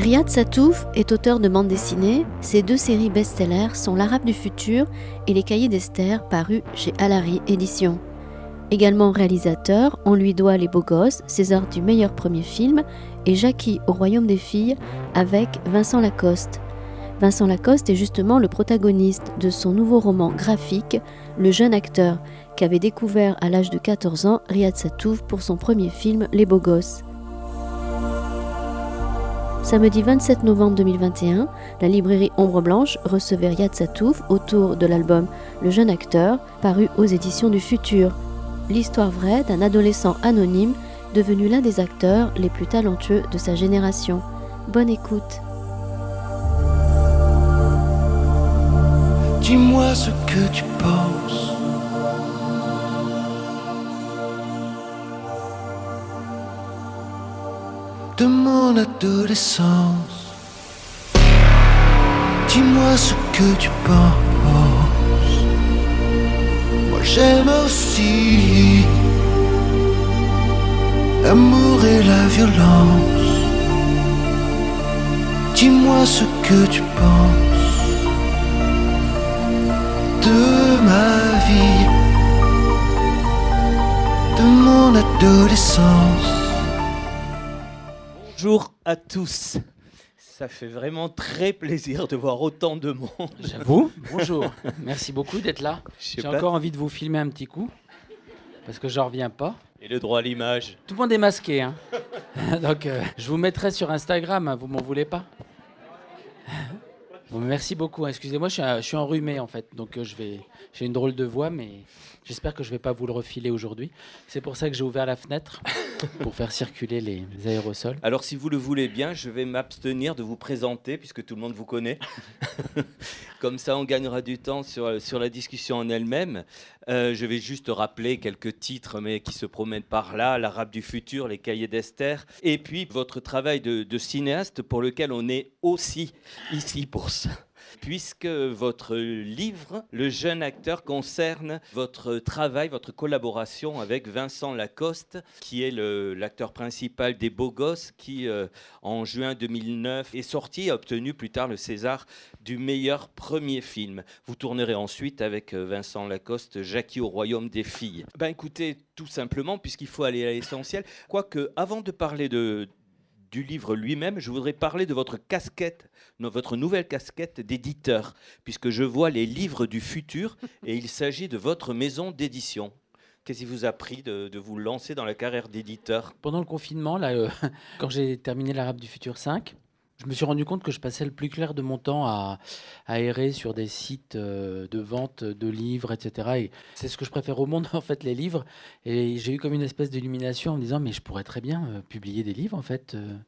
Riyad Satouf est auteur de bande dessinée. Ses deux séries best-sellers sont L'Arabe du futur et Les Cahiers d'Esther, parus chez Alary Éditions. Également réalisateur, on lui doit Les Beaux Gosses, César du meilleur premier film, et Jackie au Royaume des Filles avec Vincent Lacoste. Vincent Lacoste est justement le protagoniste de son nouveau roman graphique, Le jeune acteur, qu'avait découvert à l'âge de 14 ans Riyad Satouf pour son premier film Les Beaux Gosses. Samedi 27 novembre 2021, la librairie Ombre Blanche recevait Riyad Satouf autour de l'album Le jeune acteur, paru aux éditions du Futur. L'histoire vraie d'un adolescent anonyme devenu l'un des acteurs les plus talentueux de sa génération. Bonne écoute. Dis-moi ce que tu penses. Adolescence. Dis-moi ce que tu penses. Moi j'aime aussi l'amour et la violence. Dis-moi ce que tu penses de ma vie, de mon adolescence. Bonjour à tous. Ça fait vraiment très plaisir de voir autant de monde. J'avoue. Bonjour. Merci beaucoup d'être là. J'ai encore envie de vous filmer un petit coup. Parce que j'en reviens pas. Et le droit à l'image. Tout le monde est masqué. Hein. Donc euh, je vous mettrai sur Instagram. hein, Vous m'en voulez pas Bon, merci beaucoup. hein. Excusez-moi, je suis, je suis enrhumé en fait. Donc euh, je vais. J'ai une drôle de voix, mais j'espère que je vais pas vous le refiler aujourd'hui. C'est pour ça que j'ai ouvert la fenêtre pour faire circuler les aérosols. Alors si vous le voulez bien, je vais m'abstenir de vous présenter puisque tout le monde vous connaît. Comme ça, on gagnera du temps sur, sur la discussion en elle-même. Euh, je vais juste rappeler quelques titres, mais qui se promènent par là. L'Arabe du futur, les cahiers d'Esther. Et puis votre travail de, de cinéaste pour lequel on est aussi ici pour ça. Puisque votre livre, Le jeune acteur, concerne votre travail, votre collaboration avec Vincent Lacoste, qui est l'acteur principal des Beaux Gosses, qui euh, en juin 2009 est sorti et a obtenu plus tard le César du meilleur premier film. Vous tournerez ensuite avec euh, Vincent Lacoste, Jackie au royaume des filles. Ben écoutez, tout simplement, puisqu'il faut aller à l'essentiel, quoique avant de parler de du livre lui-même, je voudrais parler de votre casquette, votre nouvelle casquette d'éditeur, puisque je vois les livres du futur et il s'agit de votre maison d'édition. Qu'est-ce qui vous a pris de, vous lancer dans la carrière d'éditeur? Pendant le confinement, euh, quand j'ai terminé l'Arabe du futur 5, je me suis rendu compte que je passais le plus clair de mon temps à, errer sur des sites euh, de vente de livres, etc. Et c'est ce que je préfère au monde, en fait, les livres. Et j'ai eu comme une espèce d'illumination en me disant, mais je pourrais très bien euh, publier des livres, en fait. euh,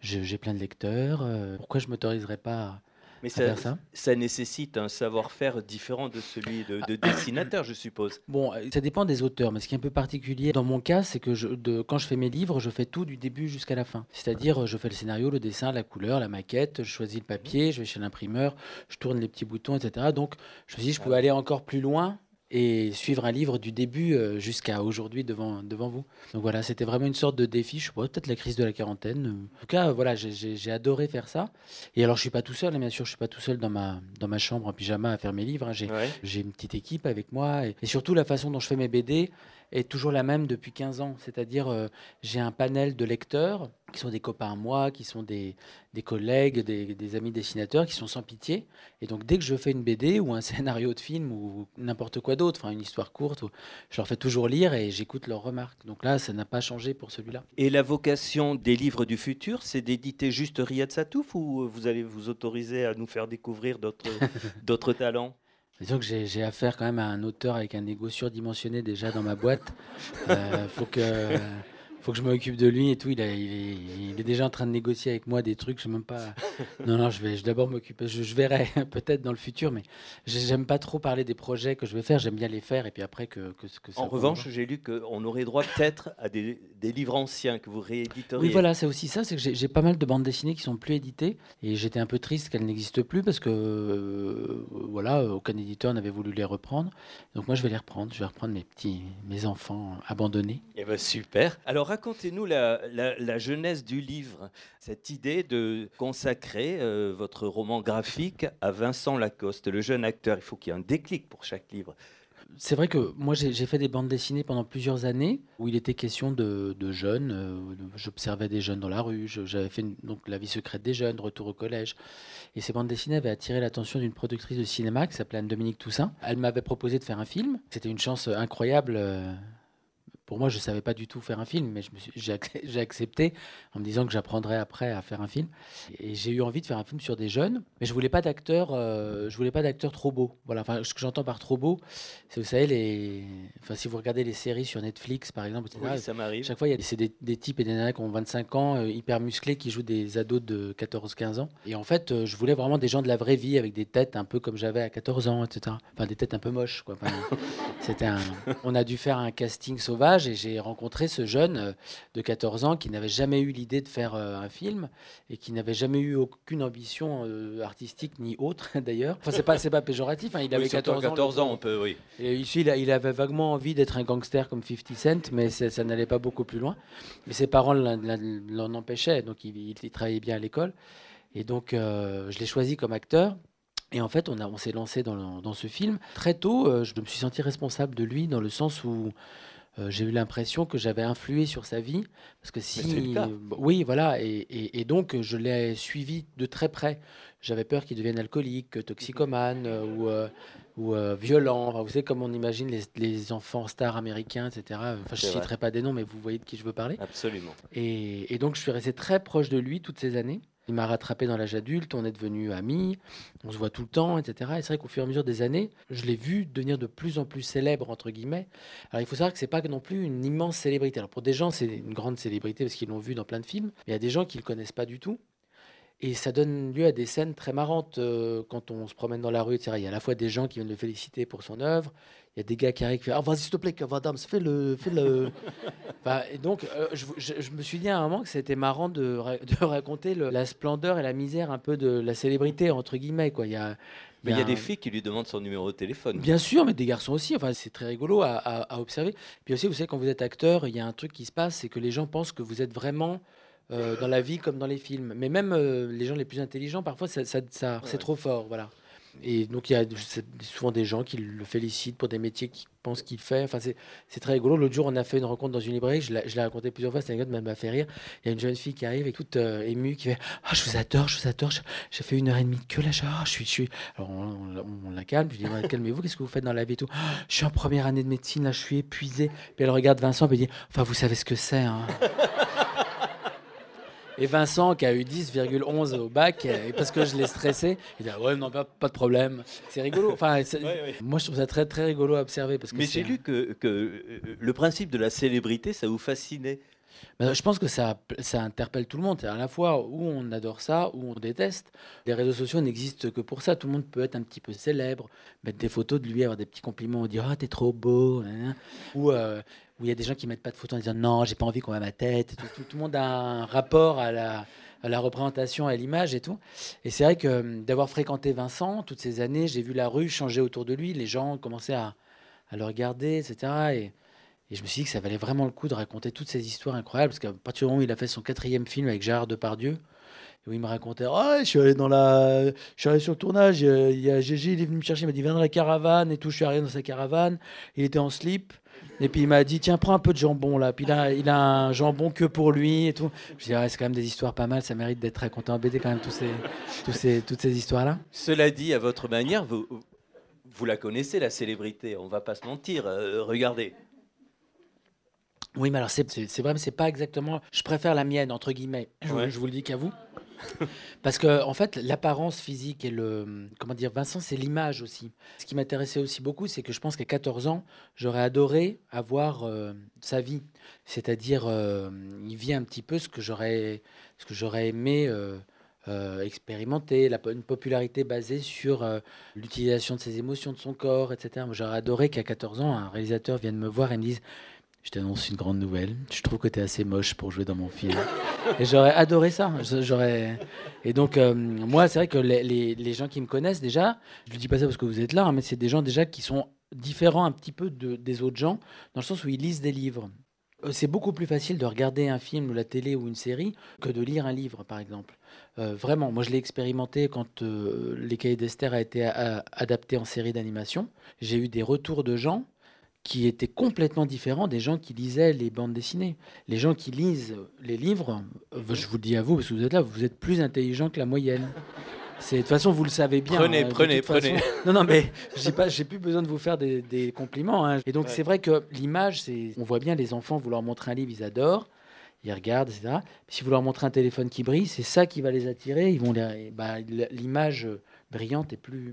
j'ai plein de lecteurs. pourquoi je m'autoriserais pas Mais faire ça, ça ça nécessite un savoir-faire différent de celui de, de dessinateur, je suppose. Bon, euh, ça dépend des auteurs, mais ce qui est un peu particulier dans mon cas, c'est que je, de, quand je fais mes livres, je fais tout du début jusqu'à la fin. C'est-à-dire, euh, je fais le scénario, le dessin, la couleur, la maquette, je choisis le papier, je vais chez l'imprimeur, je tourne les petits boutons, etc. Donc, je me suis dit, je pouvais aller encore plus loin et suivre un livre du début euh, jusqu'à aujourd'hui devant, devant vous. Donc voilà, c'était vraiment une sorte de défi, je sais pas, peut-être la crise de la quarantaine. En tout cas, voilà, j'ai- adoré faire ça. Et alors, je suis pas tout seul, hein, bien sûr, je suis pas tout seul dans ma, dans ma chambre en pyjama à faire mes livres. hein. J'ai Ouais. j'ai une petite équipe avec moi et, et surtout la façon dont je fais mes BD est toujours la même depuis 15 ans. C'est-à-dire euh, j'ai un panel de lecteurs qui sont des copains à moi, qui sont des, des collègues, des, des amis dessinateurs, qui sont sans pitié. Et donc dès que je fais une BD ou un scénario de film ou n'importe quoi d'autre, enfin une histoire courte, ou- je leur fais toujours lire et j'écoute leurs remarques. Donc là, ça n'a pas changé pour celui-là. Et la vocation des livres du futur, c'est d'éditer juste Riyad Satouf ou vous allez vous autoriser à nous faire découvrir d'autres talents? Disons que j'ai affaire quand même à un auteur avec un ego surdimensionné déjà dans ma boîte. Euh, faut que faut que je m'occupe de lui et tout. Il, a- il est, il est déjà en train de négocier avec moi des trucs. Je sais même pas. Non, non, je vais, je d'abord m'occuper. Je, je verrai peut-être dans le futur, mais j'ai- j'aime pas trop parler des projets que je vais faire. J'aime bien les faire et puis après que, que, que ça. En revanche, j'ai lu qu'on aurait droit peut-être à des, des livres anciens que vous rééditeriez. Oui, voilà, c'est aussi ça. C'est que j'ai j'ai pas mal de bandes dessinées qui sont plus éditées et j'étais un peu triste qu'elles n'existent plus parce que euh, voilà, aucun éditeur n'avait voulu les reprendre. Donc moi, je vais les reprendre. Je vais reprendre mes petits, mes enfants abandonnés. Eh ben, super. Alors racontez-nous la, la- la jeunesse du livre, cette idée de consacrer euh, votre roman graphique à Vincent Lacoste, le jeune acteur. Il faut qu'il y ait un déclic pour chaque livre. C'est vrai que moi j'ai fait des bandes dessinées pendant plusieurs années où il était question de, jeunes. euh, J'observais des jeunes dans la rue. J'avais fait donc La vie secrète des jeunes, Retour au collège. Et ces bandes dessinées avaient attiré l'attention d'une productrice de cinéma qui s'appelait Anne-Dominique Toussaint. Elle m'avait proposé de faire un film. C'était une chance incroyable. euh, Pour moi, je ne savais pas du tout faire un film, mais j'ai ac- j'ai accepté en me disant que j'apprendrais après à faire un film. Et j'ai eu envie de faire un film sur des jeunes, mais je voulais pas d'acteurs, euh, je voulais pas d'acteurs trop beaux. Voilà, enfin, ce que j'entends par trop beau, c'est vous savez les, enfin, si vous regardez les séries sur Netflix par exemple, etc., Oui, ça m'arrive. chaque fois, il y a des, c'est des, des types et des nanas qui ont 25 ans, euh, hyper musclés, qui jouent des ados de 14-15 ans. Et en fait, euh, je voulais vraiment des gens de la vraie vie, avec des têtes un peu comme j'avais à 14 ans, etc. Enfin, des têtes un peu moches, quoi. Enfin, c'était un... On a dû faire un casting sauvage et j'ai rencontré ce jeune euh, de 14 ans qui n'avait jamais eu l'idée de faire euh, un film et qui n'avait jamais eu aucune ambition euh, artistique ni autre, d'ailleurs. Enfin, c'est pas, c'est pas péjoratif, hein, il avait Oui, surtout à 14 ans. 14 le ans, on peut, oui. Et ici, il, a- il avait vaguement envie d'être un gangster comme 50 Cent, mais ça n'allait pas beaucoup plus loin. Mais ses parents l'en- empêchaient, donc il, il- il travaillait bien à l'école. Et donc, euh, je l'ai choisi comme acteur. Et en fait, on, a- on s'est lancé dans, le- dans ce film. Très tôt, euh, je me suis senti responsable de lui, dans le sens où euh, j'ai eu l'impression que j'avais influé sur sa vie. Parce que si. cas. Oui, voilà. Et, et- et donc, je l'ai suivi de très près. J'avais peur qu'il devienne alcoolique, toxicomane euh, ou, euh, ou euh, violent. Enfin, vous savez, comme on imagine les, les enfants stars américains, etc. Enfin, je ne citerai pas des noms, mais vous voyez de qui je veux parler. Absolument. Et, et donc, je suis resté très proche de lui toutes ces années. Il m'a rattrapé dans l'âge adulte, on est devenus amis, on se voit tout le temps, etc. Et c'est vrai qu'au fur et à mesure des années, je l'ai vu devenir de plus en plus célèbre, entre guillemets. Alors, il faut savoir que c'est pas non plus une immense célébrité. Alors, pour des gens, c'est une grande célébrité parce qu'ils l'ont vu dans plein de films. Mais il y a des gens qui le connaissent pas du tout. Et ça donne lieu à des scènes très marrantes euh, quand on se promène dans la rue, etc. Il y a à la fois des gens qui viennent le féliciter pour son œuvre, il y a des gars qui arrivent qui font Ah, vas-y, s'il te plaît, Kev Adams, fais-le. Fais le... Enfin, et donc, euh, je, je- je me suis dit à un moment que c'était marrant de, de raconter le- la splendeur et la misère un peu de la célébrité, entre guillemets. Quoi. Il y a, Mais il y a un- des filles qui lui demandent son numéro de téléphone. Bien sûr, mais des garçons aussi. Enfin, c'est très rigolo à, à- à observer. Puis aussi, vous savez, quand vous êtes acteur, il y a un truc qui se passe, c'est que les gens pensent que vous êtes vraiment euh, dans la vie comme dans les films. Mais même euh, les gens les plus intelligents, parfois, ça, ça- ça- c'est trop fort, voilà. Et donc, il y a souvent des gens qui le félicitent pour des métiers qu'ils pensent qu'il fait. Enfin, c'est c'est très rigolo. L'autre jour, on a fait une rencontre dans une librairie. Je l'ai raconté plusieurs fois. Cette anecdote m'a- m'a fait rire. Il y a une jeune fille qui arrive et toute euh, émue qui fait Ah, je vous adore, je vous adore. J'ai fait une heure et demie de queue là. Je, ah, je suis, je suis. Alors, on, on- on la calme. Je lui dis Calmez-vous, qu'est-ce que vous faites dans la vie et tout? Ah, Je suis en première année de médecine, là, je suis épuisé. Puis elle regarde Vincent et elle dit Enfin, vous savez ce que c'est. Hein. Et Vincent, qui a eu 10,11 au bac, euh, et parce que je l'ai stressé, il dit Ouais, non, pas, pas de problème. C'est rigolo. Enfin, c'est- Ouais, ouais. Moi, je trouve ça très, très rigolo à observer. Parce que Mais c'est j'ai lu que, que euh, le principe de la célébrité, ça vous fascinait. Ben, je pense que ça, ça interpelle tout le monde. À la fois où on adore ça, où on déteste. Les réseaux sociaux n'existent que pour ça. Tout le monde peut être un petit peu célèbre, mettre des photos de lui, avoir des petits compliments, dire Ah, t'es trop beau. Ou euh, où il y a des gens qui mettent pas de photos en disant Non, j'ai pas envie qu'on voit ma tête. Tout, le monde a un rapport à la, à la représentation, à l'image et tout. Et c'est vrai que euh, d'avoir fréquenté Vincent toutes ces années, j'ai vu la rue changer autour de lui. Les gens commençaient à, le regarder, etc. Et, je me suis dit que ça valait vraiment le coup de raconter toutes ces histoires incroyables, parce qu'à partir du moment où il a fait son quatrième film avec Gérard Depardieu, où il me racontait Ah, je suis allé dans la je suis allé sur le tournage il y a Gégé il est venu me chercher il m'a dit viens dans la caravane et tout je suis arrivé dans sa caravane il était en slip et puis il m'a dit tiens prends un peu de jambon là puis là il a un jambon que pour lui et tout je dis ouais, c'est quand même des histoires pas mal ça mérite d'être raconté en BD quand même tous ces, tous ces, toutes ces histoires là Cela dit, à votre manière, vous, vous la connaissez, la célébrité. On va pas se mentir. euh, regardez. Oui, mais alors c'est c'est- c'est vrai, mais c'est pas exactement. Je préfère la mienne entre guillemets. Je, Ouais. je vous le dis qu'à vous, parce que en fait, l'apparence physique et le comment dire, Vincent, c'est l'image aussi. Ce qui m'intéressait aussi beaucoup, c'est que je pense qu'à 14 ans, j'aurais adoré avoir euh, sa vie, c'est-à-dire euh, il vit un petit peu ce que j'aurais ce que j'aurais aimé. euh, euh, expérimenter la, une popularité basée sur l'utilisation de ses émotions, de son corps, etc. J'aurais adoré qu'à 14 ans, un réalisateur vienne me voir et me dise je t'annonce une grande nouvelle. Je trouve que tu es assez moche pour jouer dans mon film. Et j'aurais adoré ça. J'aurais. Et donc, euh, moi, c'est vrai que les, gens qui me connaissent déjà, je ne dis pas ça parce que vous êtes là, hein, mais c'est des gens déjà qui sont différents un petit peu de- des autres gens, dans le sens où ils lisent des livres. Euh, C'est beaucoup plus facile de regarder un film ou la télé ou une série que de lire un livre, par exemple. Euh, vraiment, moi je l'ai expérimenté quand Les Cahiers d'Esther a été adapté en série d'animation. J'ai eu des retours de gens qui étaient complètement différents des gens qui lisaient les bandes dessinées. Les gens qui lisent les livres, euh, je vous le dis à vous, parce que vous êtes là, vous êtes plus intelligents que la moyenne. De toute façon, vous le savez bien. Prenez, hein, prenez, façon. prenez. Non, non, mais j'ai pas, j'ai plus besoin de vous faire des, des compliments. hein. Et donc, Ouais. c'est vrai que l'image, c'est, on voit bien les enfants, vous leur montrez un livre, ils adorent, ils regardent, etc. Si vous leur montrez un téléphone qui brille, c'est ça qui va les attirer. Ils vont les, bah, l'image brillante est plus,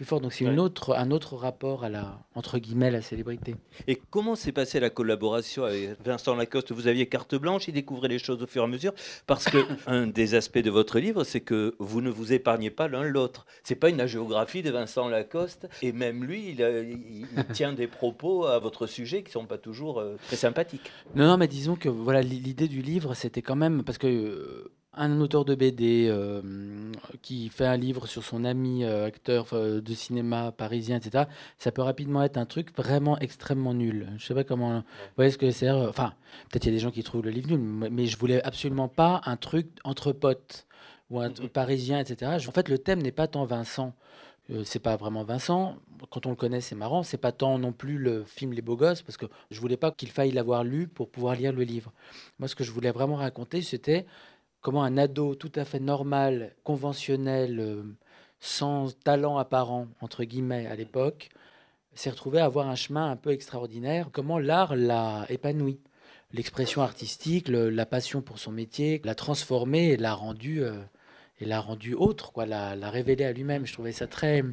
plus forte. Donc, c'est Ouais. une autre, un autre rapport à la, entre guillemets, la célébrité. Et comment s'est passée la collaboration avec Vincent Lacoste? Vous aviez carte blanche, il découvrait les choses au fur et à mesure. Parce que un des aspects de votre livre, c'est que vous ne vous épargnez pas l'un l'autre. C'est pas une géographie de Vincent Lacoste. Et même lui, il, a- il- il tient des propos à votre sujet qui sont pas toujours euh, très sympathiques. Non, non, mais disons que voilà, l'i- l'idée du livre, c'était quand même parce que euh, un auteur de BD euh, qui fait un livre sur son ami euh, acteur euh, de cinéma parisien, etc., ça peut rapidement être un truc vraiment extrêmement nul. Je sais pas comment. Vous voyez ce que c'est Enfin, peut-être il y a des gens qui trouvent le livre nul, mais je voulais absolument pas un truc entre potes ou un parisien, etc. En fait, le thème n'est pas tant Vincent. C'est pas vraiment Vincent. Quand on le connaît, c'est marrant. C'est pas tant non plus le film Les Beaux Gosses, parce que je voulais pas qu'il faille l'avoir lu pour pouvoir lire le livre. Moi, ce que je voulais vraiment raconter, c'était comment un ado tout à fait normal, conventionnel, euh, sans talent apparent, entre guillemets, à l'époque, s'est retrouvé à avoir un chemin un peu extraordinaire. Comment l'art l'a épanoui. L'expression artistique, la passion pour son métier, l'a transformé et l'a rendu, euh, l'a rendu autre, quoi, l'a révélé à lui-même. Je trouvais ça très.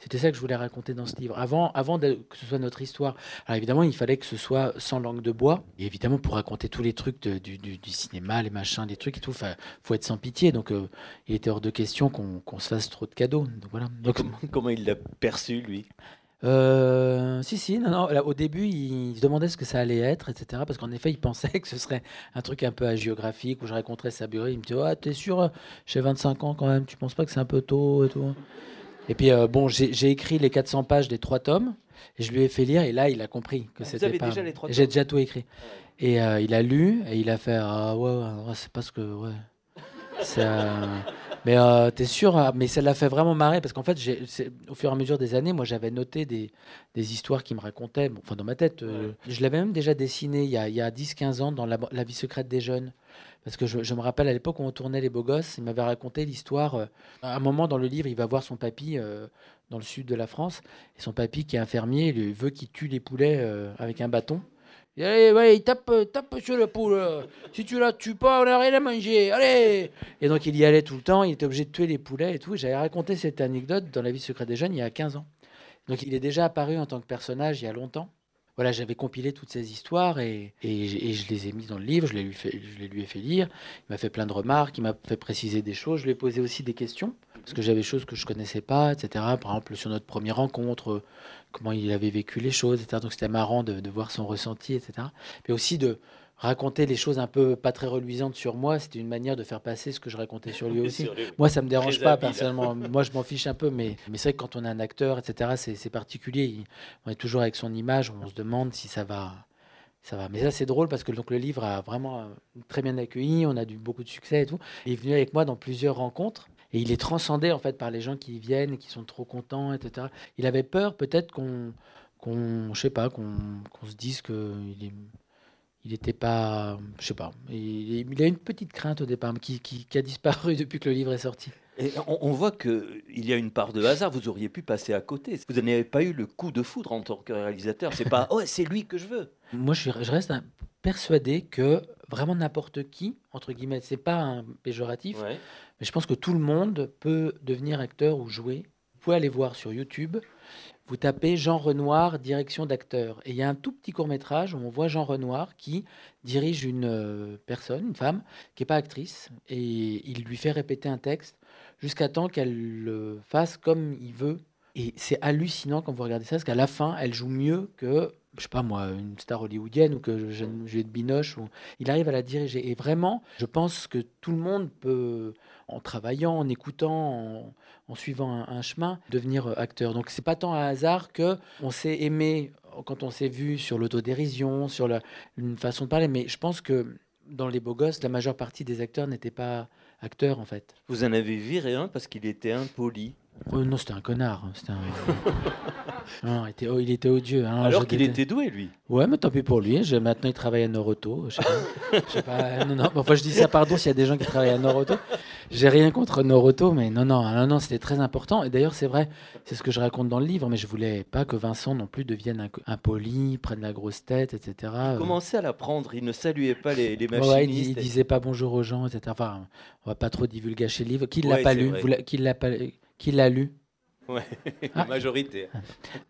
C'était ça que je voulais raconter dans ce livre. Avant, avant de- que ce soit notre histoire. Alors évidemment, il fallait que ce soit sans langue de bois. Et évidemment, pour raconter tous les trucs de- du, du- du cinéma, les machins, les trucs et tout, il faut être sans pitié. Donc euh, il était hors de question qu'on, se fasse trop de cadeaux. Donc voilà. Donc, Comment, comment il l'a perçu, lui? Euh, si, si, non, non. là, au début, il se demandait ce que ça allait être, etc. Parce qu'en effet, il pensait que ce serait un truc un peu géographique où je raconterais sa bio. Il me dit Ah, t'es sûr, j'ai 25 ans quand même, tu penses pas que c'est un peu tôt et tout? Et puis, euh, bon, j'ai écrit les 400 pages des trois tomes et je lui ai fait lire. Et là, il a compris que Ah, c'était pas. déjà les trois J'ai déjà tout écrit. Et euh, il a lu et il a fait Ah, ouais, ouais, ouais, c'est parce que. Ouais. Euh, Mais euh, t'es sûr hein, Mais ça l'a fait vraiment marrer parce qu'en fait, au fur et à mesure des années, moi, j'avais noté des, des histoires qui me racontaient, bon, enfin dans ma tête. euh, je l'avais même déjà dessiné il y a, il y a 10-15 ans dans la, la vie secrète des jeunes. Parce que je, me rappelle à l'époque où on tournait Les Beaux Gosses, il m'avait raconté l'histoire. euh, à un moment dans le livre, il va voir son papy euh, dans le sud de la France. Et son papy, qui est infirmier, lui veut qu'il tue les poulets euh, avec un bâton. Et allez, ouais, il tape, tape sur le poule. Si tu la tues pas, on n'a rien à manger. Allez Et donc il y allait tout le temps, il était obligé de tuer les poulets et tout. J'avais raconté cette anecdote dans La vie secrète des jeunes il y a 15 ans. Donc il est déjà apparu en tant que personnage il y a longtemps. Voilà, j'avais compilé toutes ces histoires et, je les ai mis dans le livre, je les lui, fait, je lui ai fait lire. Il m'a fait plein de remarques, il m'a fait préciser des choses, je lui ai posé aussi des questions, parce que j'avais des choses que je connaissais pas, etc. Par exemple, sur notre première rencontre, euh, comment il avait vécu les choses, etc. Donc c'était marrant de, de voir son ressenti, etc. Mais aussi de raconter les choses un peu pas très reluisantes sur moi, c'était une manière de faire passer ce que je racontais sur lui aussi. Sur Moi, ça me dérange Très pas habile. personnellement. Moi, je m'en fiche un peu, mais, mais c'est vrai que quand on est un acteur, etc., c'est particulier. Il- on est toujours avec son image, on se demande si ça va. Ça va. Mais ça, c'est drôle parce que donc, le livre a vraiment euh, très bien accueilli, on a eu beaucoup de succès et tout. Il est venu avec moi dans plusieurs rencontres. Et il est transcendé en fait par les gens qui viennent, qui sont trop contents, etc. Il avait peur peut-être qu'on, qu'on, je sais pas, qu'on, qu'on se dise que il est, il n'était pas, je sais pas. Il, il a une petite crainte au départ, mais qui, qui, qui a disparu depuis que le livre est sorti. Et on, on voit qu'il y a une part de hasard, vous auriez pu passer à côté. Vous n'avez pas eu le coup de foudre en tant que réalisateur. C'est pas, oh, c'est lui que je veux. Moi, je, suis- je reste persuadé que vraiment n'importe qui, entre guillemets, c'est pas un péjoratif, Ouais. mais je pense que tout le monde peut devenir acteur ou jouer. Vous pouvez aller voir sur YouTube, vous tapez Jean Renoir, direction d'acteur. Et il y a un tout petit court métrage où on voit Jean Renoir qui dirige une euh, personne, une femme, qui n'est pas actrice, et il lui fait répéter un texte jusqu'à temps qu'elle le fasse comme il veut. Et c'est hallucinant quand vous regardez ça, parce qu'à la fin, elle joue mieux que, je sais pas moi, une star hollywoodienne ou que Juliette Binoche. Ou... Il arrive à la diriger. Et vraiment, je pense que tout le monde peut, en travaillant, en écoutant, en, suivant un, un chemin, devenir euh, acteur. Donc c'est pas tant un hasard que on s'est aimé quand on s'est vu sur l'autodérision, sur la, une façon de parler, mais je pense que dans Les Beaux Gosses, la majeure partie des acteurs n'étaient pas acteurs en fait. Vous en avez viré un parce qu'il était impoli. Oh, non, c'était un connard. C'était un... non, il, était, oh, il était odieux. hein, Alors qu'il était doué, lui. Ouais, mais tant pis pour lui. Je- maintenant, il travaille à Noroto. Je sais pas. Je sais pas. Non, non. Enfin, je dis ça, pardon, s'il y a des gens qui travaillent à Noroto. J'ai rien contre Noroto, mais non, non, non, non, c'était très important. Et d'ailleurs, c'est vrai, c'est ce que je raconte dans le livre, mais je voulais pas que Vincent non plus devienne impoli, prenne la grosse tête, etc. Euh, Commencez à l'apprendre. Il ne saluait pas les, les ouais, ouais, il, il disait pas bonjour aux gens, etc. Enfin, on va pas trop divulgacher le livre. Qui l'a Ouais, pas lu l'a- Qui l'a pas Qui l'a lu Ouais, Ah. la majorité.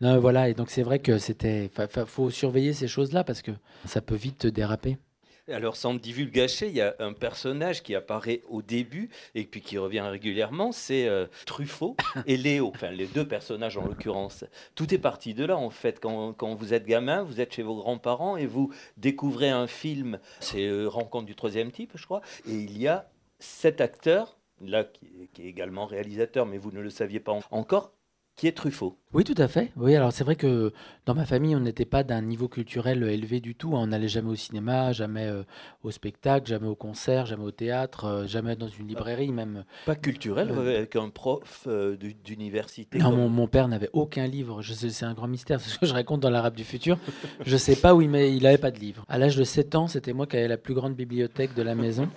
Non, voilà, et donc c'est vrai que c'était. fa- faut surveiller ces choses-là parce que ça peut vite déraper. Alors, sans divulgacher, il y a un personnage qui apparaît au début et puis qui revient régulièrement, c'est euh, Truffaut et Léo, enfin les deux personnages en l'occurrence. Tout est parti de là, en fait. Quand, quand vous êtes gamin, vous êtes chez vos grands-parents et vous découvrez un film, c'est euh, Rencontre du troisième type, je crois, et il y a cet acteur, là, qui est, qui est également réalisateur, mais vous ne le saviez pas en- encore, qui est Truffaut. Oui, tout à fait. Oui, alors c'est vrai que dans ma famille, on n'était pas d'un niveau culturel euh, élevé du tout. hein. On n'allait jamais au cinéma, jamais euh, au spectacle, jamais au concert, jamais au théâtre, euh, jamais dans une librairie même. Pas culturel, Euh, avec un prof euh, du- d'université. Non, mon, mon père n'avait aucun livre. Je sais- C'est un grand mystère, c'est ce que je raconte dans l'Arabe du futur. Je sais pas où il met, il n'avait pas de livre. À l'âge de 7 ans, c'était moi qui avais la plus grande bibliothèque de la maison,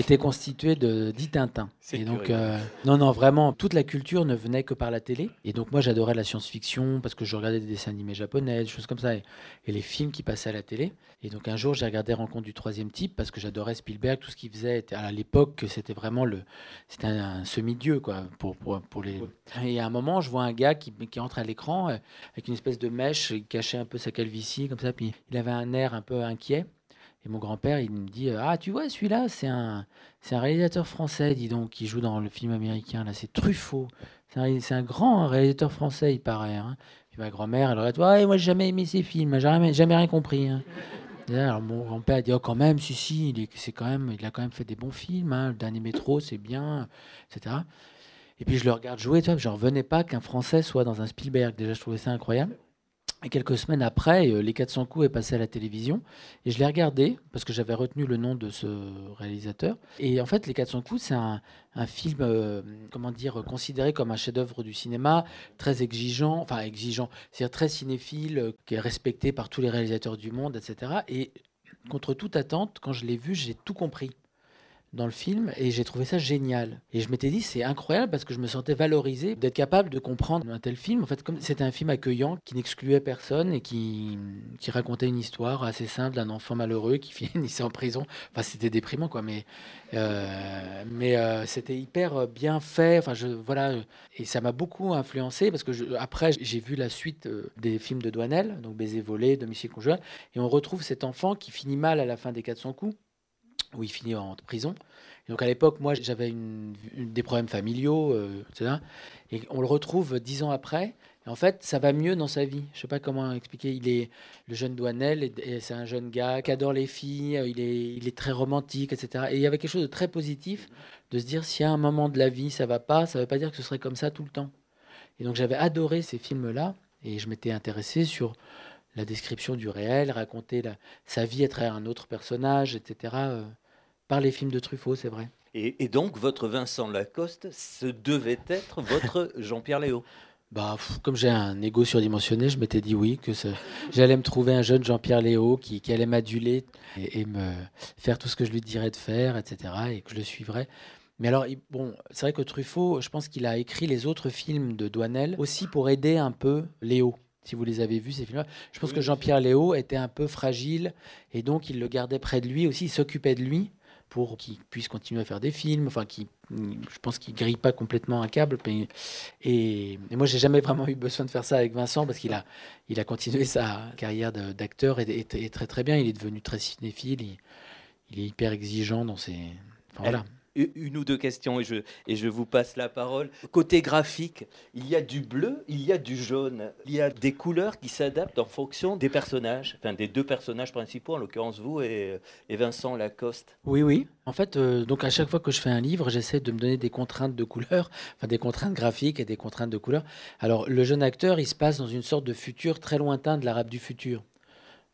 était constituée de 10 Tintins. Et donc, euh, non, non, vraiment, toute la culture ne venait que par la télé. Et donc, moi, j'adorais la science-fiction parce que je regardais des dessins animés japonais, des choses comme ça, et, et les films qui passaient à la télé. Et donc, un jour, j'ai regardé Rencontre du troisième type parce que j'adorais Spielberg, tout ce qu'il faisait. À l'époque, c'était vraiment le, c'était un, un semi-dieu, quoi, pour, pour, pour les. Et à un moment, je vois un gars qui, qui entre à l'écran euh, avec une espèce de mèche qui cachait un peu sa calvitie, comme ça, puis il avait un air un peu inquiet. Et mon grand-père, il me dit Ah, tu vois, celui-là, c'est un, un réalisateur français, dis donc, qui joue dans le film américain. Là, c'est Truffaut. C'est un, un grand réalisateur français, il paraît. hein. Puis ma grand-mère, elle regarde Ouais, moi, j'ai jamais aimé ces films, j'ai jamais, jamais rien compris. hein. Alors, mon grand-père dit Oh, quand même, si, si, il, est, c'est quand même, il a quand même fait des bons films. hein. Le dernier métro, c'est bien, etc. Et puis je le regarde jouer, tu vois, je revenais pas qu'un Français soit dans un Spielberg. Déjà, je trouvais ça incroyable. Et quelques semaines après, euh, Les 400 coups est passé à la télévision. Et je l'ai regardé, parce que j'avais retenu le nom de ce réalisateur. Et en fait, Les 400 coups, c'est un, film, euh, comment dire, considéré comme un chef-d'œuvre du cinéma, très exigeant, enfin exigeant, c'est-à-dire très cinéphile, euh, qui est respecté par tous les réalisateurs du monde, etc. Et contre toute attente, quand je l'ai vu, j'ai tout compris dans le film et j'ai trouvé ça génial. Et je m'étais dit, c'est incroyable parce que je me sentais valorisé d'être capable de comprendre un tel film. En fait, comme c'était un film accueillant qui n'excluait personne et qui, qui racontait une histoire assez simple d'un enfant malheureux qui finissait en prison. Enfin, c'était déprimant, quoi, mais, euh, mais euh, c'était hyper bien fait. Enfin, je, voilà. Et ça m'a beaucoup influencé parce que après, j'ai vu la suite euh, des films de Douanel, donc Baiser volé, Domicile conjugal, et on retrouve cet enfant qui finit mal à la fin des 400 coups où il finit en prison. Donc à l'époque, moi, j'avais des problèmes familiaux, euh, etc. Et on le retrouve dix ans après. Et en fait, ça va mieux dans sa vie. Je sais pas comment expliquer. Il est le jeune Douanel, et, c'est un jeune gars qui adore les filles. Il est, très romantique, etc. Et il y avait quelque chose de très positif de se dire si à un moment de la vie ça va pas, ça veut pas dire que ce serait comme ça tout le temps. Et donc j'avais adoré ces films-là et je m'étais intéressé sur la description du réel, raconter sa vie à travers un autre personnage, etc. par les films de Truffaut, c'est vrai. Et, et donc, votre Vincent Lacoste, ce devait être votre Jean-Pierre Léo. Bah, pff, comme j'ai un ego surdimensionné, je m'étais dit oui, que ce- j'allais me trouver un jeune Jean-Pierre Léo qui, qui allait m'aduler et, et me faire tout ce que je lui dirais de faire, etc. et que je le suivrais. Mais alors, bon, c'est vrai que Truffaut, je pense qu'il a écrit les autres films de Douanel aussi pour aider un peu Léo. Si vous les avez vus, ces films-là. Je pense Oui, que Jean-Pierre Léo était un peu fragile et donc il le gardait près de lui aussi, il s'occupait de lui pour qu'il puisse continuer à faire des films, enfin, qui, je pense qu'il grille pas complètement un câble. et, et moi, j'ai jamais vraiment eu besoin de faire ça avec Vincent parce qu'il a, il a continué sa carrière d'acteur et, et- et très très bien. Il est devenu très cinéphile, il, il est hyper exigeant dans ses. enfin, voilà. Une ou deux questions et je, et je vous passe la parole. Côté graphique, il y a du bleu, il y a du jaune, il y a des couleurs qui s'adaptent en fonction des personnages, enfin des deux personnages principaux, en l'occurrence vous et, et Vincent Lacoste. Oui, oui. En fait, euh, donc à chaque fois que je fais un livre, j'essaie de me donner des contraintes de couleurs, enfin des contraintes graphiques et des contraintes de couleurs. Alors, le jeune acteur, il se passe dans une sorte de futur très lointain de l'arabe du futur.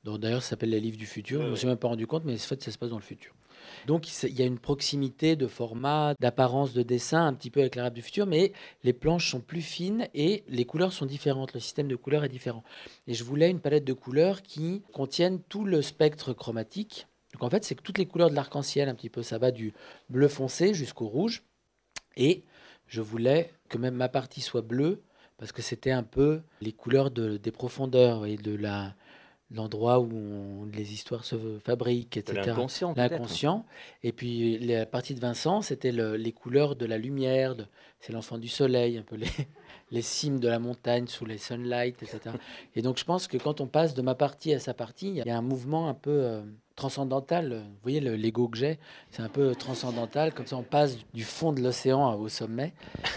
Donc, D'ailleurs, ça s'appelle les livres du futur. Je ne me suis même pas rendu compte, mais en fait, ça se passe dans le futur. Donc, il y a une proximité de format, d'apparence de dessin un petit peu avec l'arabe du futur, mais les planches sont plus fines et les couleurs sont différentes. Le système de couleurs est différent. Et je voulais une palette de couleurs qui contienne tout le spectre chromatique. Donc, en fait, c'est que toutes les couleurs de l'arc-en-ciel, un petit peu, ça va du bleu foncé jusqu'au rouge. Et je voulais que même ma partie soit bleue parce que c'était un peu les couleurs de- des profondeurs et de la l'endroit où on- les histoires se fabriquent, etc. l'inconscient. Et puis la partie de Vincent, c'était le- les couleurs de la lumière, de- c'est l'enfant du soleil, un peu les, les cimes de la montagne sous les sunlight, etc. Et donc je pense que quand on passe de ma partie à sa partie, il y a un mouvement un peu euh, transcendantal. Vous voyez le- l'ego que j'ai, c'est un peu transcendantal, comme ça on passe du fond de l'océan au sommet,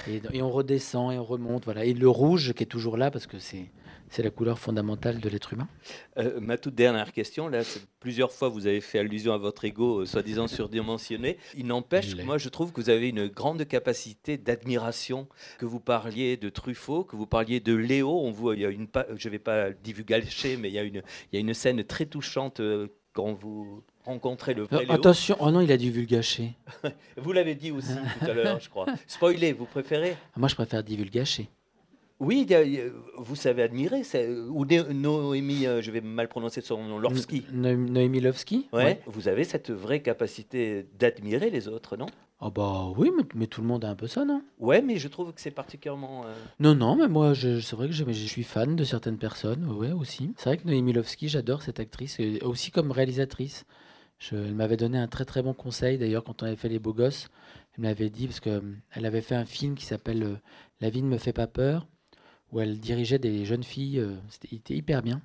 et, et on redescend et on remonte. Voilà. Et le rouge qui est toujours là, parce que c'est c'est la couleur fondamentale de l'être humain. Euh, ma toute dernière question, là, plusieurs fois vous avez fait allusion à votre ego euh, soi-disant surdimensionné. Il n'empêche moi je trouve que vous avez une grande capacité d'admiration, que vous parliez de Truffaut, que vous parliez de Léo. On voit, il y a une, je ne vais pas divulgacher, mais il y a une, il y a une scène très touchante euh, quand vous rencontrez le vrai attention, oh non, il a dû vulgacher. Vous l'avez dit aussi tout à l'heure, je crois. Spoiler, vous préférez? Moi, je préfère divulgacher. Oui, vous savez admirer. Ou Noémie, euh, je vais mal prononcer son nom, Lorski. No- Noémie Lovski Ouais. Vous avez cette vraie capacité d'admirer les autres, non? Oh bah oui, mais, mais tout le monde a un peu ça, non? Ouais, mais je trouve que c'est particulièrement. euh, Non, non, mais moi, je, c'est vrai que je suis fan de certaines personnes, ouais, aussi. C'est vrai que Noémie Lovski, j'adore cette actrice, et aussi comme réalisatrice. Je, elle m'avait donné un très très bon conseil, d'ailleurs, quand on avait fait Les Beaux Gosses. Elle m'avait dit, parce qu'elle avait fait un film qui s'appelle euh, La vie ne me fait pas peur, où elle dirigeait des jeunes filles, euh, c'était hyper bien,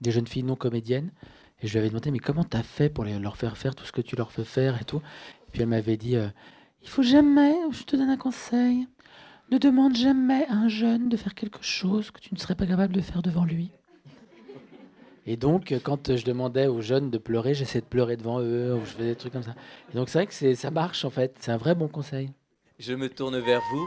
des jeunes filles non comédiennes. Et je lui avais demandé, mais comment t'as fait pour leur faire faire tout ce que tu leur fais faire et tout? Puis elle m'avait dit, euh, il faut jamais, je te donne un conseil, ne demande jamais à un jeune de faire quelque chose que tu ne serais pas capable de faire devant lui. Et donc, euh, quand je demandais aux jeunes de pleurer, j'essayais de pleurer devant eux, ou je faisais des trucs comme ça. Et donc, c'est vrai que ça marche, en fait. C'est un vrai bon conseil. Je me tourne vers vous.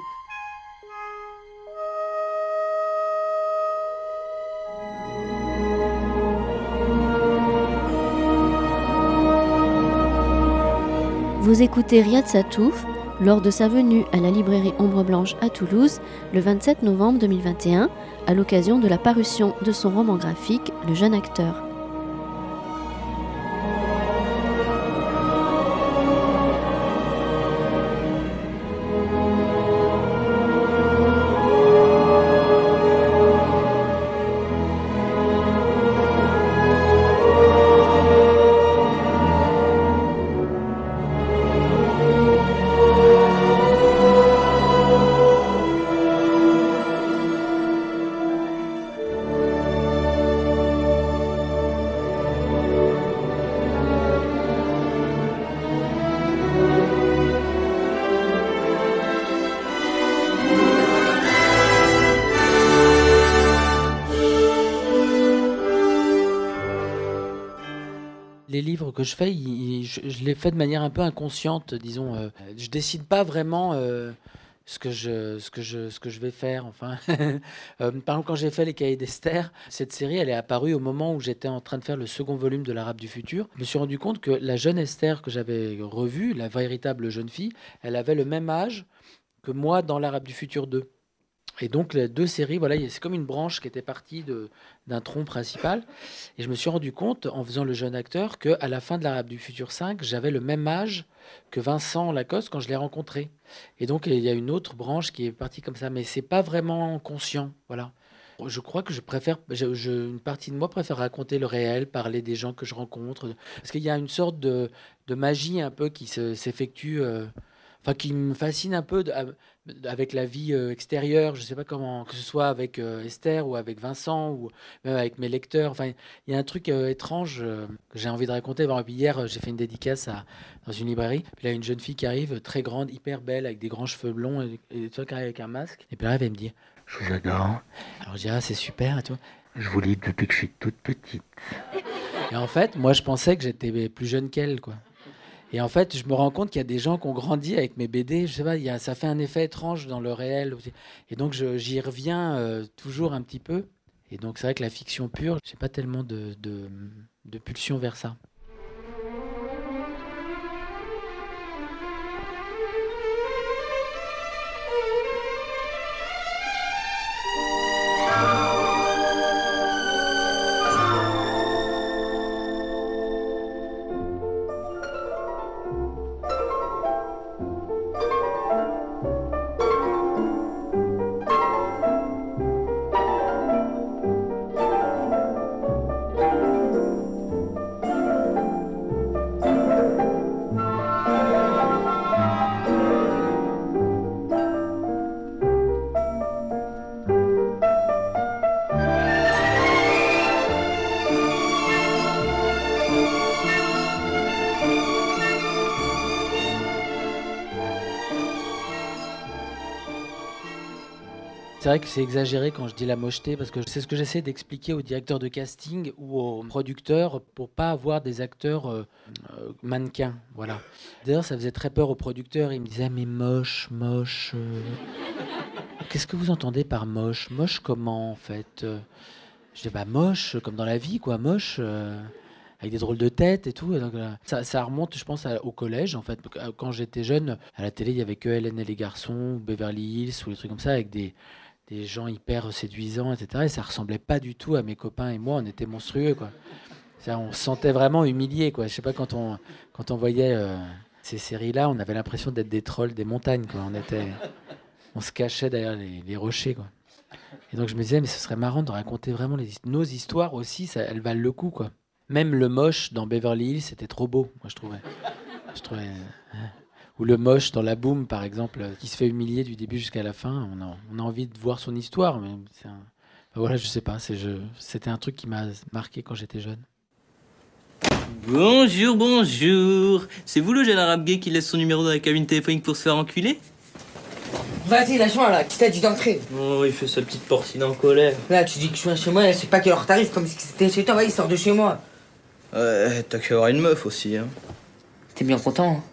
Vous écoutez Riyad Satouf lors de sa venue à la librairie Ombre Blanche à Toulouse le 27 novembre 2021 à l'occasion de la parution de son roman graphique Le jeune acteur. Je fais, je, les fais de manière un peu inconsciente, disons. euh, je décide pas vraiment euh, ce, que je, ce, que je, ce que je vais faire. Enfin, Euh, par exemple, quand j'ai fait les Cahiers d'Esther, cette série, elle est apparue au moment où j'étais en train de faire le second volume de l'Arabe du futur. Je me suis rendu compte que la jeune Esther que j'avais revue, la véritable jeune fille, elle avait le même âge que moi dans l'Arabe du futur 2. Et donc les deux séries, voilà, c'est comme une branche qui était partie d'un tronc principal. Et je me suis rendu compte, en faisant le jeune acteur, qu'à la fin de l'Arabe du Futur 5, j'avais le même âge que Vincent Lacoste quand je l'ai rencontré. Et donc, il y a une autre branche qui est partie comme ça, mais c'est pas vraiment conscient. Voilà. Je crois que je préfère, une partie de moi préfère raconter le réel, parler des gens que je rencontre, parce qu'il y a une sorte de, de magie un peu qui se- s'effectue, euh, enfin qui me fascine un peu de, avec la vie euh, extérieure, je sais pas comment, que ce soit avec euh, Esther ou avec Vincent ou même avec mes lecteurs. Enfin, il y a un truc euh, étrange que j'ai envie de raconter. Hier, j'ai fait une dédicace à, dans une librairie. Puis là, une jeune fille qui arrive, très grande, hyper belle, avec des grands cheveux blonds et, vois, qui arrive avec un masque. Et puis là, elle me dit Je vous adore. Alors je dis, ah, c'est super, et tout. Je vous lis depuis que je suis toute petite. Et en fait, moi, je pensais que j'étais plus jeune qu'elle, quoi. Et en fait, je me rends compte qu'il y a des gens qui ont grandi avec mes BD. Je sais pas, ça fait un effet étrange dans le réel. Et donc, j'y reviens euh, toujours un petit peu. Et donc, c'est vrai que la fiction pure, j'ai pas tellement de, de, de pulsion vers ça. C'est vrai que c'est exagéré quand je dis la mocheté, parce que c'est ce que j'essaie d'expliquer aux directeurs de casting ou aux producteurs pour pas avoir des acteurs euh, euh, mannequins. Voilà. D'ailleurs, ça faisait très peur aux producteurs. Ils me disaient, mais moche, moche. euh. Qu'est-ce que vous entendez par moche? Moche comment, en fait? Je dis, bah moche, comme dans la vie, quoi, moche. avec des drôles de têtes et tout. Ça, remonte, je pense, au collège, en fait. Quand j'étais jeune, à la télé, il y avait que Hélène et les garçons, Beverly Hills, ou des trucs comme ça, avec des, des gens hyper séduisants, etc. Et ça ressemblait pas du tout à mes copains et moi. On était monstrueux, quoi. On se sentait vraiment humilié, quoi. Je sais pas, quand on, quand on voyait euh, ces séries-là, on avait l'impression d'être des trolls des montagnes, quoi. On était... On se cachait derrière les, rochers, quoi. Et donc je me disais, mais ce serait marrant de raconter vraiment nos histoires aussi, ça, elles valent le coup, quoi. Même le moche dans Beverly Hills, c'était trop beau, moi je trouvais. Je trouvais hein. Ou le moche dans La Boom, par exemple, euh, qui se fait humilier du début jusqu'à la fin. On a, on a envie de voir son histoire, mais c'est un... enfin, voilà, je sais pas, c'est je... c'était un truc qui m'a marqué quand j'étais jeune. Bonjour, bonjour. C'est vous le jeune arabe gay qui laisse son numéro dans la cabine téléphonique pour se faire enculer? Vas-y, lâche-moi là, qui t'a dit d'entrer? Oh, il fait sa petite porcine en colère. Là, tu dis que je viens chez moi, je sais pas quelle heure t'arrives, comme si c'était chez toi, vas-y, sors de chez moi. Ouais, t'as qu'à avoir une meuf aussi, hein. T'es bien content, hein?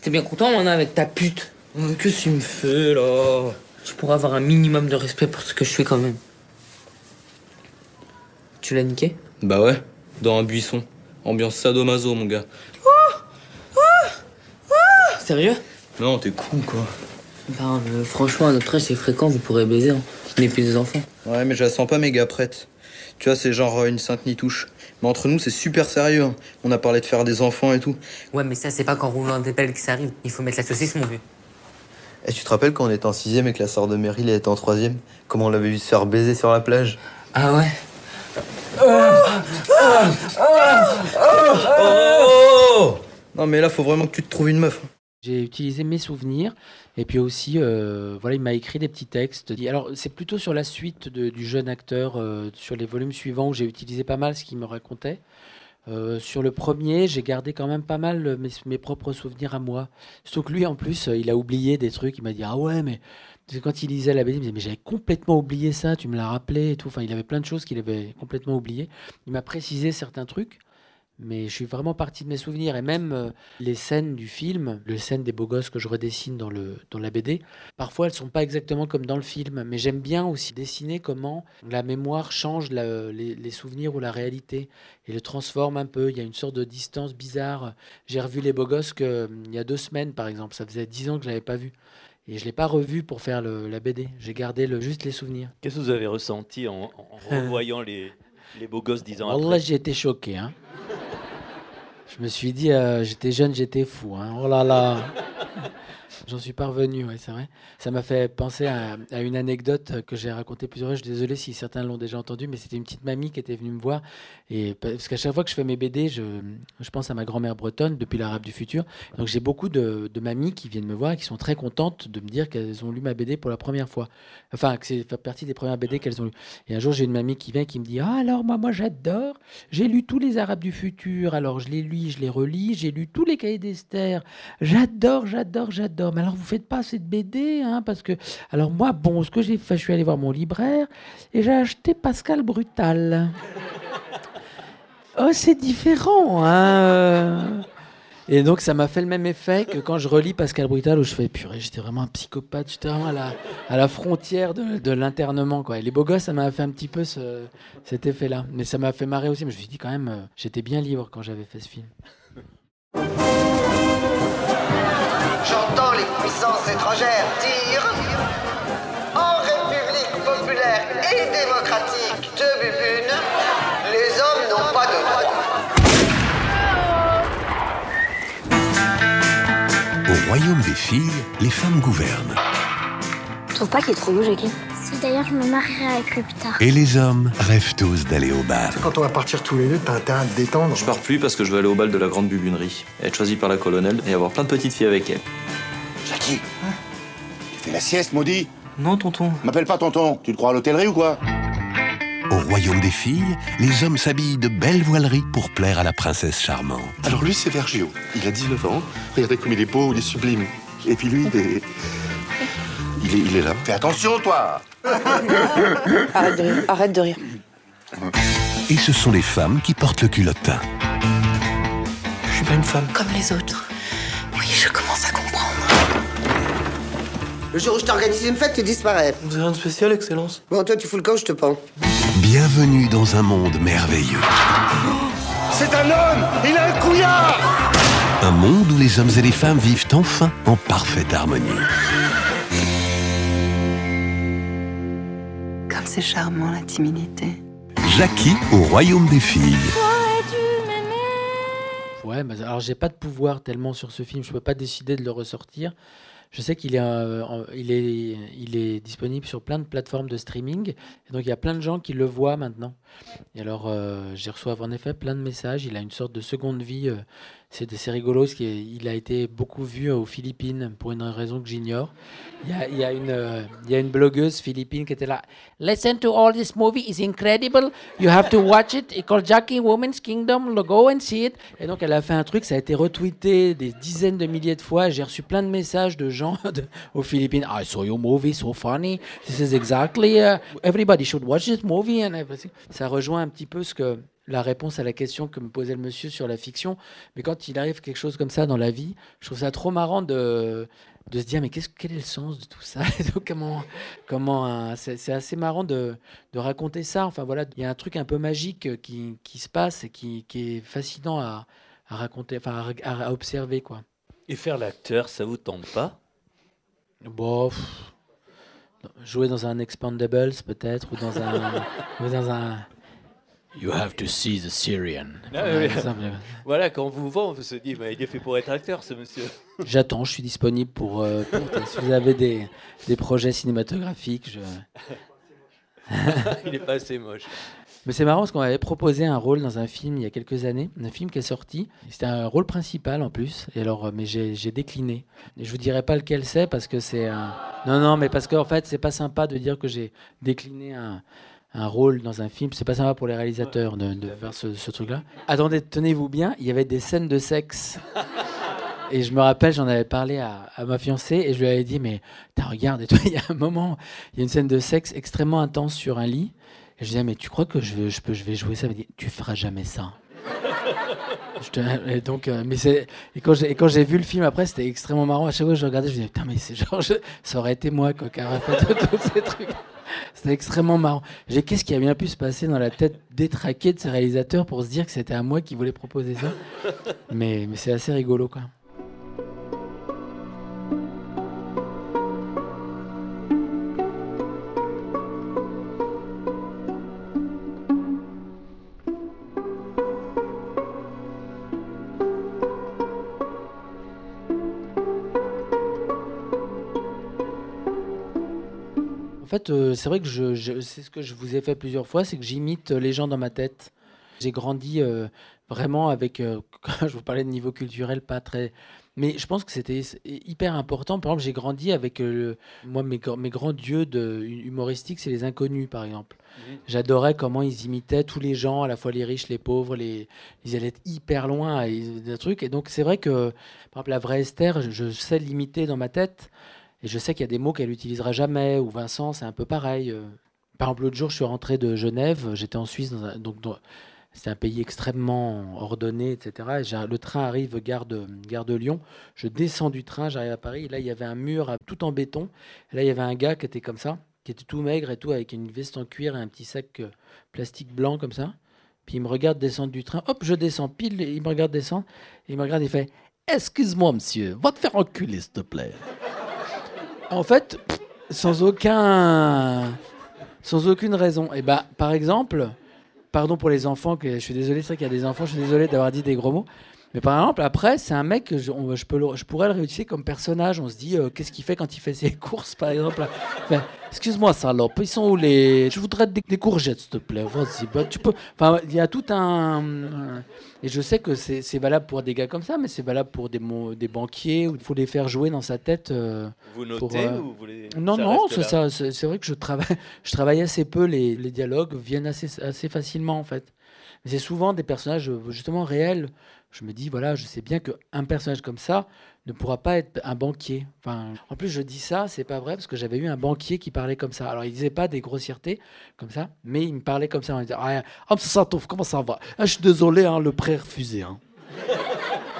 T'es bien content, on avec ta pute Qu'est-ce qu'il me fait là Tu pourras avoir un minimum de respect pour ce que je fais quand même. Tu l'as niqué? Bah ouais, dans un buisson. Ambiance sadomaso, mon gars. Sérieux? Non, t'es con quoi. Ben, euh, franchement, à notre âge, c'est fréquent, vous pourrez baiser, hein. Mais plus des enfants. Ouais, mais je la sens pas méga prête. Tu vois, c'est genre euh, une sainte ni touche. Mais entre nous, c'est super sérieux. hein. On a parlé de faire des enfants et tout. Ouais, mais ça, c'est pas qu'en roulant des pelles que ça arrive. Il faut mettre la saucisse, mon vieux. Et tu te rappelles quand on était en sixième et que la sœur de Meryl était en troisième? Comment on l'avait vu se faire baiser sur la plage? Ah ouais Oh Non mais là, faut vraiment que tu te trouves une meuf. J'ai utilisé mes souvenirs et puis aussi, euh, voilà, il m'a écrit des petits textes. Alors, c'est plutôt sur la suite du jeune acteur, euh, sur les volumes suivants où j'ai utilisé pas mal ce qu'il me racontait. Euh, sur le premier, j'ai gardé quand même pas mal mes, propres souvenirs à moi. Surtout que lui, en plus, il a oublié des trucs. Il m'a dit Ah ouais, mais quand il lisait la BD, il me disait Mais j'avais complètement oublié ça, tu me l'as rappelé et tout. Enfin, il avait plein de choses qu'il avait complètement oubliées. Il m'a précisé certains trucs. Mais je suis vraiment parti de mes souvenirs. Et même euh, les scènes du film, les scènes des beaux gosses que je redessine dans, le, dans la BD, parfois elles sont pas exactement comme dans le film. Mais j'aime bien aussi dessiner comment la mémoire change la- les, les souvenirs ou la réalité et le transforme un peu. Il y a une sorte de distance bizarre. J'ai revu les beaux gosses que, euh, il y a deux semaines, par exemple. Ça faisait dix ans que je l'avais pas vu. Et je l'ai pas revu pour faire le- la BD. J'ai gardé le, juste les souvenirs. Qu'est-ce que vous avez ressenti en, en revoyant les, les beaux gosses dix ans après? j'ai été choqué. Hein. Je me suis dit, euh, j'étais jeune, j'étais fou. Hein. Oh là là. J'en suis parvenu, ouais, c'est vrai. Ça m'a fait penser à, une anecdote que j'ai racontée plusieurs fois. Je suis désolé si certains l'ont déjà entendu, mais c'était une petite mamie qui était venue me voir. Et parce qu'à chaque fois que je fais mes BD, je, pense à ma grand-mère bretonne depuis l'Arabe du futur. Donc j'ai beaucoup de, mamies qui viennent me voir et qui sont très contentes de me dire qu'elles ont lu ma BD pour la première fois. Enfin, que c'est partie des premières BD qu'elles ont lues. Et un jour, j'ai une mamie qui vient et qui me dit Ah, alors moi, moi j'adore. J'ai lu tous les Arabes du futur. Alors je les lis, je les relis. J'ai lu tous les cahiers d'Esther. J'adore, j'adore, j'adore. Mais alors vous faites pas cette BD, hein, parce que. Alors moi, bon, ce que j'ai fait, je suis allé voir mon libraire et j'ai acheté Pascal Brutal. oh, c'est différent, hein. Et donc ça m'a fait le même effet que quand je relis Pascal Brutal où je fais purée, j'étais vraiment un psychopathe, j'étais vraiment à la, à la frontière de, de l'internement. Quoi. Et les beaux gosses, ça m'a fait un petit peu ce, cet effet-là. Mais ça m'a fait marrer aussi. Mais je me suis dit quand même, euh, j'étais bien libre quand j'avais fait ce film. Puissances étrangères dire En République populaire et démocratique de Bubune, les hommes n'ont pas de droits. Au royaume des filles, les femmes gouvernent. Je trouve pas qu'il est trop beau, Jackie. Si d'ailleurs je me marierai avec lui plus tard. Et les hommes rêvent tous d'aller au bal. Quand on va partir tous les deux, t'as intérêt à te détendre. Je pars plus parce que je veux aller au bal de la grande bubunerie, être choisi par la colonelle et avoir plein de petites filles avec elle. Jackie, tu fais la sieste, maudit Non, tonton. M'appelle pas tonton, tu te crois à l'hôtellerie ou quoi? Au royaume des filles, les hommes s'habillent de belles voileries pour plaire à la princesse charmante. Alors lui, c'est Vergio. Il a 19 ans. Regardez comme il est beau, il est sublime. Et puis lui, il est... Il est, il est là. Fais attention, toi Arrête de rire, arrête de rire. Et ce sont les femmes qui portent le culottin. Je suis pas une femme. Comme les autres. Le jour où je t'organise une fête, tu disparais. Vous avez rien de spécial, Excellence Bon, toi, tu fous le camp, je te pends. Bienvenue dans un monde merveilleux. C'est un homme Il a un couillard Un monde où les hommes et les femmes vivent enfin en parfaite harmonie. Comme c'est charmant la timidité. Jackie au royaume des filles. Ouais, mais alors j'ai pas de pouvoir tellement sur ce film, je peux pas décider de le ressortir. Je sais qu'il est, euh, est, disponible sur plein de plateformes de streaming, et donc il y a plein de gens qui le voient maintenant. Et alors euh, j'ai en effet plein de messages. Il a une sorte de seconde vie. C'est rigolo, parce qu'il a été beaucoup vu aux Philippines pour une raison que j'ignore. Il euh, il y a une blogueuse philippine qui était là. Listen to all this movie, it's incredible. You have to watch it. It's called Jackie Woman's Kingdom. Go and see it. Et donc elle a fait un truc, ça a été retweeté des dizaines de milliers de fois. J'ai reçu plein de messages de gens de- aux Philippines. I saw your movie, so funny. This is exactly. uh, everybody should watch this movie and everything. Ça rejoint un petit peu ce que la réponse à la question que me posait le monsieur sur la fiction. Mais quand il arrive quelque chose comme ça dans la vie, je trouve ça trop marrant de, de se dire mais qu'est-ce, quel est le sens de tout ça? Comment, comment un- c'est, c'est assez marrant de, de raconter ça. Enfin voilà, il y a un truc un peu magique qui, qui se passe et qui, qui est fascinant à, à raconter, enfin à, observer quoi. Et faire l'acteur, ça vous tente pas? Bon, pff, jouer dans un Expandables peut-être ou dans un, ou dans un. You have to see the Syrian. Ah, oui. Voilà, quand on vous vend, on se dit, mais il est fait pour être acteur, ce monsieur. J'attends, je suis disponible pour, euh, pour- si vous avez des, des projets cinématographiques. Je... il est pas assez moche. Mais c'est marrant parce qu'on m'avait proposé un rôle dans un film il y a quelques années, un film qui est sorti. C'était un rôle principal en plus. Et alors, euh, mais j'ai j'ai décliné. Et je vous dirai pas lequel c'est parce que c'est un. Non, non, mais parce qu'en fait, c'est pas sympa de dire que j'ai décliné un, un rôle dans un film. C'est pas sympa pour les réalisateurs de, de faire ce, ce truc-là. Attendez, tenez-vous bien, il y avait des scènes de sexe. Et je me rappelle, j'en avais parlé à, à ma fiancée et je lui avais dit, mais t'as regarde, et toi, il y a un moment, il y a une scène de sexe extrêmement intense sur un lit. Et je disais, mais tu crois que je, peux, je vais jouer ça? Elle dit, tu feras jamais ça. Je te- et donc, euh, mais c'est et quand j'ai et quand j'ai vu le film après, c'était extrêmement marrant. À chaque fois que je regardais, je me disais putain, mais c'est genre, je- ça aurait été moi quoi, qui aurait fait tous ces trucs. C'était extrêmement marrant. Qu'est-ce qui a bien pu se passer dans la tête détraquée de ces réalisateurs pour se dire que c'était à moi qui voulait proposer ça. Mais mais c'est assez rigolo quoi. Fait, euh, c'est vrai que je, je- c'est ce que je vous ai fait plusieurs fois, c'est que j'imite les gens dans ma tête. J'ai grandi euh, vraiment avec, euh, quand je vous parlais de niveau culturel, pas très... Mais je pense que c'était hyper important. Par exemple, j'ai grandi avec, le- moi, mes, gr- mes grands dieux de, humoristiques, c'est les inconnus, par exemple. Mhm. J'adorais comment ils imitaient tous les gens, à la fois les riches, les pauvres, les... ils allaient hyper loin, et des trucs. Et donc, c'est vrai que, par exemple, la vraie Esther, je, je sais l'imiter dans ma tête. Et je sais qu'il y a des mots qu'elle n'utilisera jamais, ou Vincent, c'est un peu pareil. euh. Par exemple, l'autre jour, je suis rentré de Genève, j'étais en Suisse, dans un- donc c'est un pays extrêmement ordonné, etc. Et le train arrive gare de, gare de Lyon, je descends du train, j'arrive à Paris, et là, il y avait un mur tout en béton, et là, il y avait un gars qui était comme ça, qui était tout maigre et tout, avec une veste en cuir et un petit sac euh, plastique blanc comme ça. Puis il me regarde descendre du train, hop, je descends pile, et il me regarde descendre, et il me regarde, il fait « Excuse-moi, monsieur, va te faire enculer, s'il te plaît ». En fait, sans aucun, sans aucune raison. Et bah, par exemple, pardon pour les enfants, que je suis désolé, c'est vrai qu'il y a des enfants, je suis désolé d'avoir dit des gros mots. Mais par exemple, après, c'est un mec que je, on- je peux le- je pourrais le réutiliser comme personnage. On se dit, euh, qu'est-ce qu'il fait quand il fait ses courses, par exemple? Enfin, Excuse-moi, salope, ils sont où les. Je voudrais des, des courgettes, s'il te plaît. Vas-y, bah, tu peux. Enfin, il y a tout un. Et je sais que c'est valable pour des gars comme ça, mais c'est valable pour des, banquiers où il faut les faire jouer dans sa tête. euh, Vous pour, notez euh, ou vous les- Non, ça non, c'est ça. Vrai que je travaille, je travaille assez peu. Les, les dialogues viennent assez, assez facilement, en fait. Mais c'est souvent des personnages justement réels. Je me dis, voilà, je sais bien qu'un personnage comme ça ne pourra pas être un banquier. Enfin, en plus, je dis ça, c'est pas vrai, parce que j'avais eu un banquier qui parlait comme ça. Alors, il disait pas des grossièretés comme ça, mais il me parlait comme ça. On disait, ah, ah, Satouf, comment ça va? Ah, Je suis désolé, hein, le prêt refusé. hein.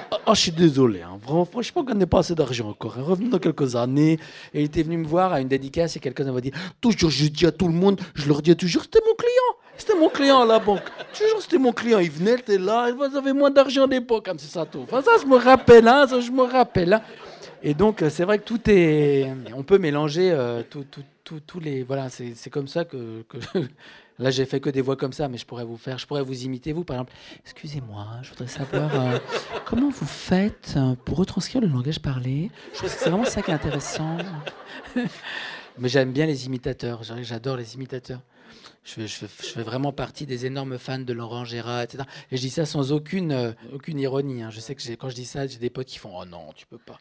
Ah, ah, je suis désolé. Hein. Franchement, on n'a pas assez d'argent encore. hein. Revenez dans quelques années. Et il était venu me voir à une dédicace et quelqu'un m'a dit Toujours, je dis à tout le monde, je leur dis toujours, c'était mon client. C'était mon client à la banque. Toujours, c'était mon client. Il venait, il était là. Vous avez moins d'argent à l'époque, hein, c'est ça tout. Enfin, ça, je me rappelle. Hein, ça, je me rappelle. hein. Et donc, euh, c'est vrai que tout est. On peut mélanger euh, tout- tout- tout- tous les. Voilà, c'est comme ça que. que- Là, j'ai fait que des voix comme ça, mais je pourrais vous faire, je pourrais vous imiter, vous, par exemple. Excusez-moi, je voudrais savoir euh, comment vous faites pour retranscrire le langage parlé? Je trouve que c'est vraiment ça qui est intéressant. mais j'aime bien les imitateurs, j'adore les imitateurs. Je fais, vraiment partie des énormes fans de Laurent Gérard, etc. Et je dis ça sans aucune, euh, aucune ironie. hein. Je sais que quand je dis ça, j'ai des potes qui font Oh non, tu peux pas.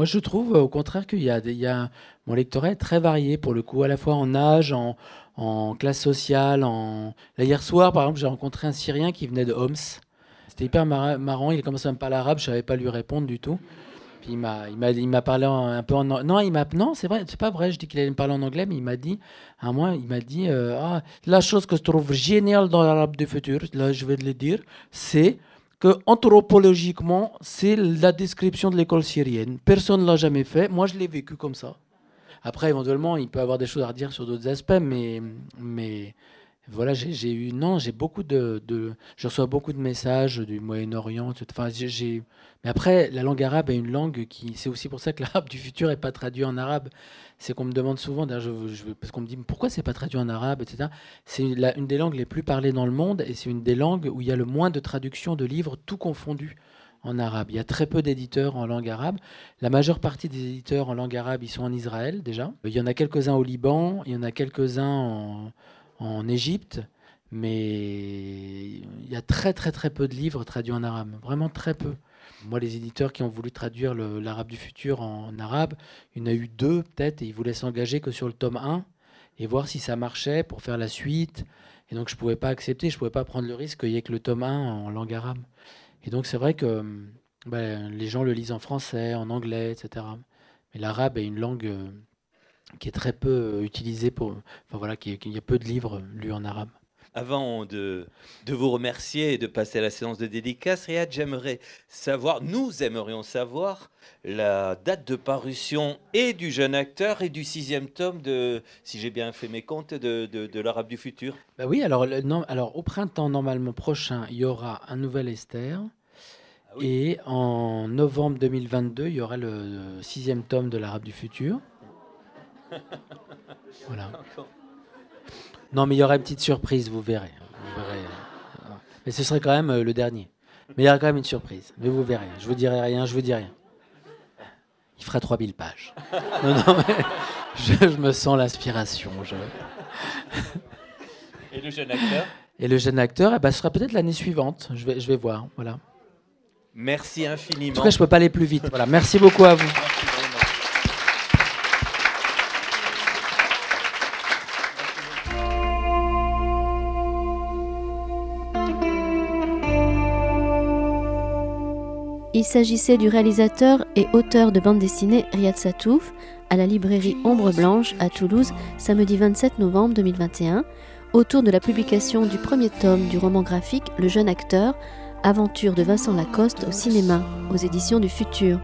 Moi, je trouve euh, au contraire qu'il y a, mon lectorat est très varié pour le coup, à la fois en âge, en, classe sociale. Hier soir, par exemple, j'ai rencontré un Syrien qui venait de Homs. C'était hyper marrant. Il a commencé à me parler arabe, je savais pas lui répondre du tout. Puis il m'a, il m'a, il m'a parlé un peu en non, il m'a non, c'est vrai, c'est pas vrai. Je dis qu'il allait me parler en anglais, mais il m'a dit à moi, il m'a dit euh, ah, la chose que je trouve géniale dans l'arabe du futur, là je vais le dire, c'est que anthropologiquement, c'est la description de l'école syrienne. Personne ne l'a jamais fait. Moi, je l'ai vécu comme ça. Après, éventuellement, il peut avoir des choses à redire sur d'autres aspects, mais, mais voilà, j'ai eu non, j'ai beaucoup de, je reçois beaucoup de messages du Moyen-Orient. Enfin, j'ai- mais après, la langue arabe est une langue qui, c'est aussi pour ça que l'arabe du futur est pas traduit en arabe. C'est qu'on me demande souvent, je, je- parce qu'on me dit pourquoi c'est pas traduit en arabe, etc. C'est une, des langues les plus parlées dans le monde et c'est une des langues où il y a le moins de traductions de livres, tout confondu en arabe. Il y a très peu d'éditeurs en langue arabe. La majeure partie des éditeurs en langue arabe, ils sont en Israël déjà. Il y en a quelques-uns au Liban, il y en a quelques-uns en, en Égypte, mais il y a très très très peu de livres traduits en arabe, vraiment très peu. Moi, les éditeurs qui ont voulu traduire l'arabe du futur en, arabe, il y en a eu deux peut-être, et ils voulaient s'engager que sur le tome 1 et voir si ça marchait pour faire la suite. Et donc, je ne pouvais pas accepter, je ne pouvais pas prendre le risque qu'il n'y ait que le tome 1 en langue arabe. Et donc, c'est vrai que ben, les gens le lisent en français, en anglais, etc. Mais l'arabe est une langue euh, qui est très peu euh, utilisée pour. Enfin voilà, qui, qui- il y a peu de livres lus en arabe. Avant de, de vous remercier et de passer à la séance de dédicace, Riyad, j'aimerais savoir, nous aimerions savoir la date de parution et du jeune acteur et du sixième tome de, si j'ai bien fait mes comptes, de, de, de l'Arabe du futur. Bah oui, alors, le- non, alors au printemps normalement prochain, il y aura un nouvel Esther. Et en novembre 2022, il y aura le, le sixième tome de l'Arabe du futur. Voilà. Non, mais il y aura une petite surprise, vous verrez. Vous verrez. Mais ce serait quand même euh, le dernier. Mais il y aura quand même une surprise. Mais vous verrez. Je vous dirai rien, je vous dis rien. Il fera 3000 pages. Non, non, mais je, je me sens l'inspiration. je- Et le jeune acteur? Et le jeune acteur, eh ben, ce sera peut-être l'année suivante. Je vais, je vais voir. Voilà. Merci infiniment. En tout cas, je peux pas aller plus vite. Voilà. Merci beaucoup à vous. Il s'agissait du réalisateur et auteur de bande dessinée Riyad Satouf à la librairie Ombre Blanche à Toulouse samedi 27 novembre 2021 autour de la publication du premier tome du roman graphique Le jeune acteur, aventure de Vincent Lacoste au cinéma aux éditions du Futur.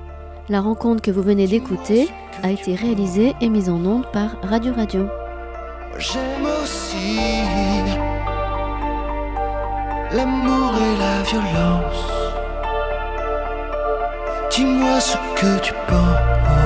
La rencontre que vous venez d'écouter a été réalisée et mise en onde par Radio Radio. J'aime aussi l'amour et la violence. Dis-moi ce que tu penses.